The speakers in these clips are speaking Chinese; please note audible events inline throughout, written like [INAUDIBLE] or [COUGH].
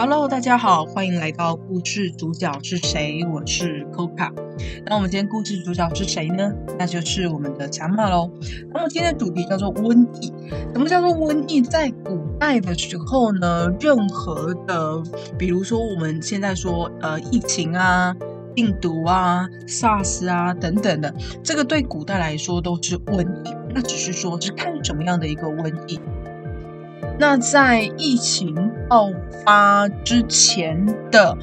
Hello，大家好，欢迎来到故事主角是谁？我是 Coca。那我们今天故事主角是谁呢？那就是我们的强马喽。那么今天的主题叫做瘟疫。什么叫做瘟疫？在古代的时候呢，任何的，比如说我们现在说呃疫情啊、病毒啊、SARS 啊等等的，这个对古代来说都是瘟疫。那只是说是看什么样的一个瘟疫。那在疫情爆发之前的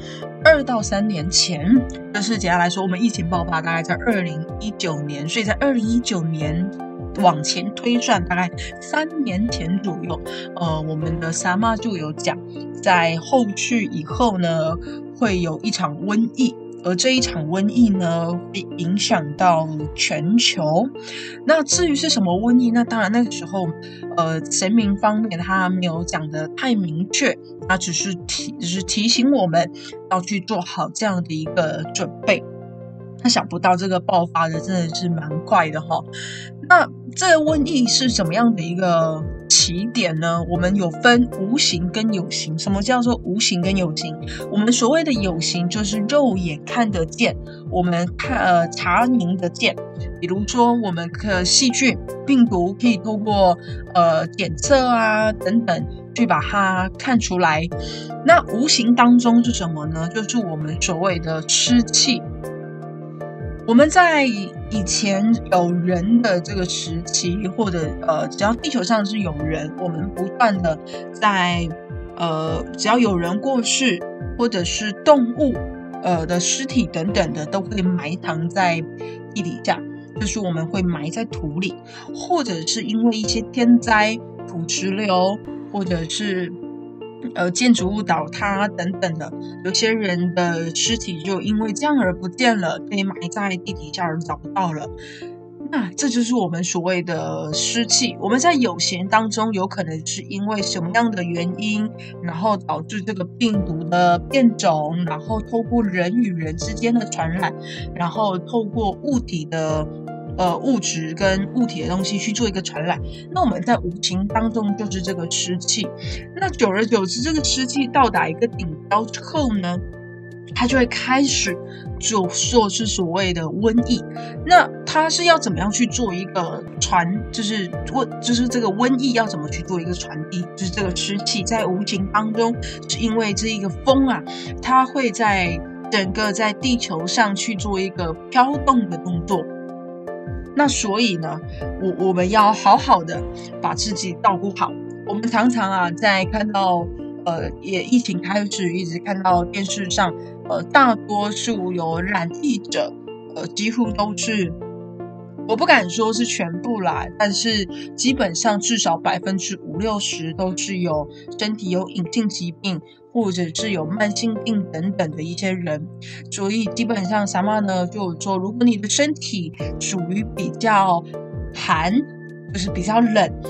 二到三年前，就是简单来说，我们疫情爆发大概在二零一九年，所以在二零一九年往前推算，大概三年前左右，呃，我们的三妈就有讲，在后续以后呢，会有一场瘟疫。而这一场瘟疫呢，会影响到全球。那至于是什么瘟疫，那当然那个时候，呃，神明方面他没有讲的太明确，他只是提，只是提醒我们要去做好这样的一个准备。他想不到这个爆发的真的是蛮快的哈。那这个瘟疫是什么样的一个？起点呢？我们有分无形跟有形。什么叫做无形跟有形？我们所谓的有形就是肉眼看得见，我们看呃查明的见。比如说，我们可细菌、病毒可以通过呃检测啊等等去把它看出来。那无形当中是什么呢？就是我们所谓的湿气。我们在以前有人的这个时期，或者呃，只要地球上是有人，我们不断的在呃，只要有人过世，或者是动物呃的尸体等等的，都会埋藏在地底下，就是我们会埋在土里，或者是因为一些天灾、土石流，或者是。呃，建筑物倒塌等等的，有些人的尸体就因为这样而不见了，被埋在地底下而找不到了。那这就是我们所谓的湿气。我们在有形当中，有可能是因为什么样的原因，然后导致这个病毒的变种，然后透过人与人之间的传染，然后透过物体的。呃，物质跟物体的东西去做一个传染，那我们在无形当中就是这个湿气。那久而久之，这个湿气到达一个顶高之后呢，它就会开始就说是所谓的瘟疫。那它是要怎么样去做一个传，就是瘟，就是这个瘟疫要怎么去做一个传递？就是这个湿气在无形当中，是因为这一个风啊，它会在整个在地球上去做一个飘动的动作。那所以呢，我我们要好好的把自己照顾好。我们常常啊，在看到呃，也疫情开始，一直看到电视上，呃，大多数有染疫者，呃，几乎都是。我不敢说是全部啦，但是基本上至少百分之五六十都是有身体有隐性疾病，或者是有慢性病等等的一些人。所以基本上什么呢？就说如果你的身体属于比较寒，就是比较冷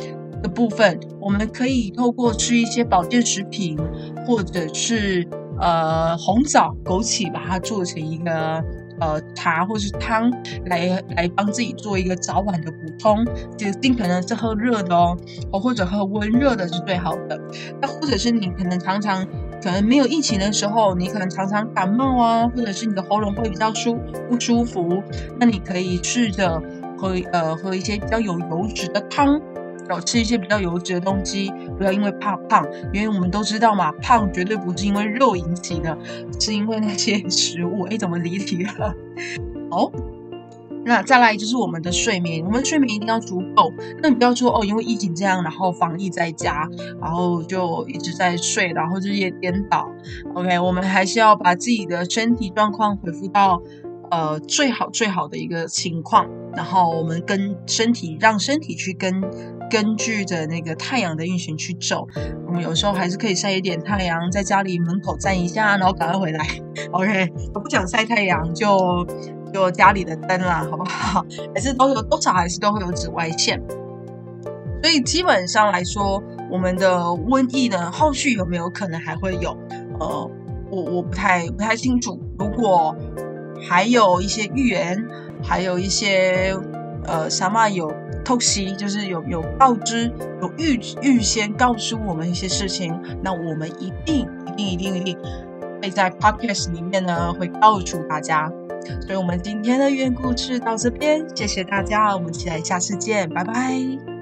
的部分，我们可以透过吃一些保健食品，或者是呃红枣、枸杞，把它做成一个。呃，茶或是汤来来帮自己做一个早晚的补充，就尽可能是喝热的哦，或者喝温热的是最好的。那或者是你可能常常可能没有疫情的时候，你可能常常感冒啊，或者是你的喉咙会比较舒不舒服，那你可以试着喝呃喝一些比较有油脂的汤。少吃一些比较油脂的东西，不要因为怕胖，因为我们都知道嘛，胖绝对不是因为肉引起的，是因为那些 [LAUGHS] 食物。哎，怎么离题了？好，那再来就是我们的睡眠，我们睡眠一定要足够。那你不要说哦，因为疫情这样，然后防疫在家，然后就一直在睡，然后日夜颠倒。OK，我们还是要把自己的身体状况恢复到。呃，最好最好的一个情况，然后我们跟身体让身体去跟根据着那个太阳的运行去走。我们有时候还是可以晒一点太阳，在家里门口站一下，然后赶快回来。OK，我不想晒太阳，就就家里的灯啦，好不好？[LAUGHS] 还是都有多少还是都会有紫外线。所以基本上来说，我们的瘟疫呢，后续有没有可能还会有？呃，我我不太不太清楚。如果还有一些预言，还有一些呃，什么有偷袭，就是有有告知，有预预先告诉我们一些事情，那我们一定一定一定一定会在 podcast 里面呢会告诉大家。所以，我们今天的寓言故事到这边，谢谢大家，我们期待下次见，拜拜。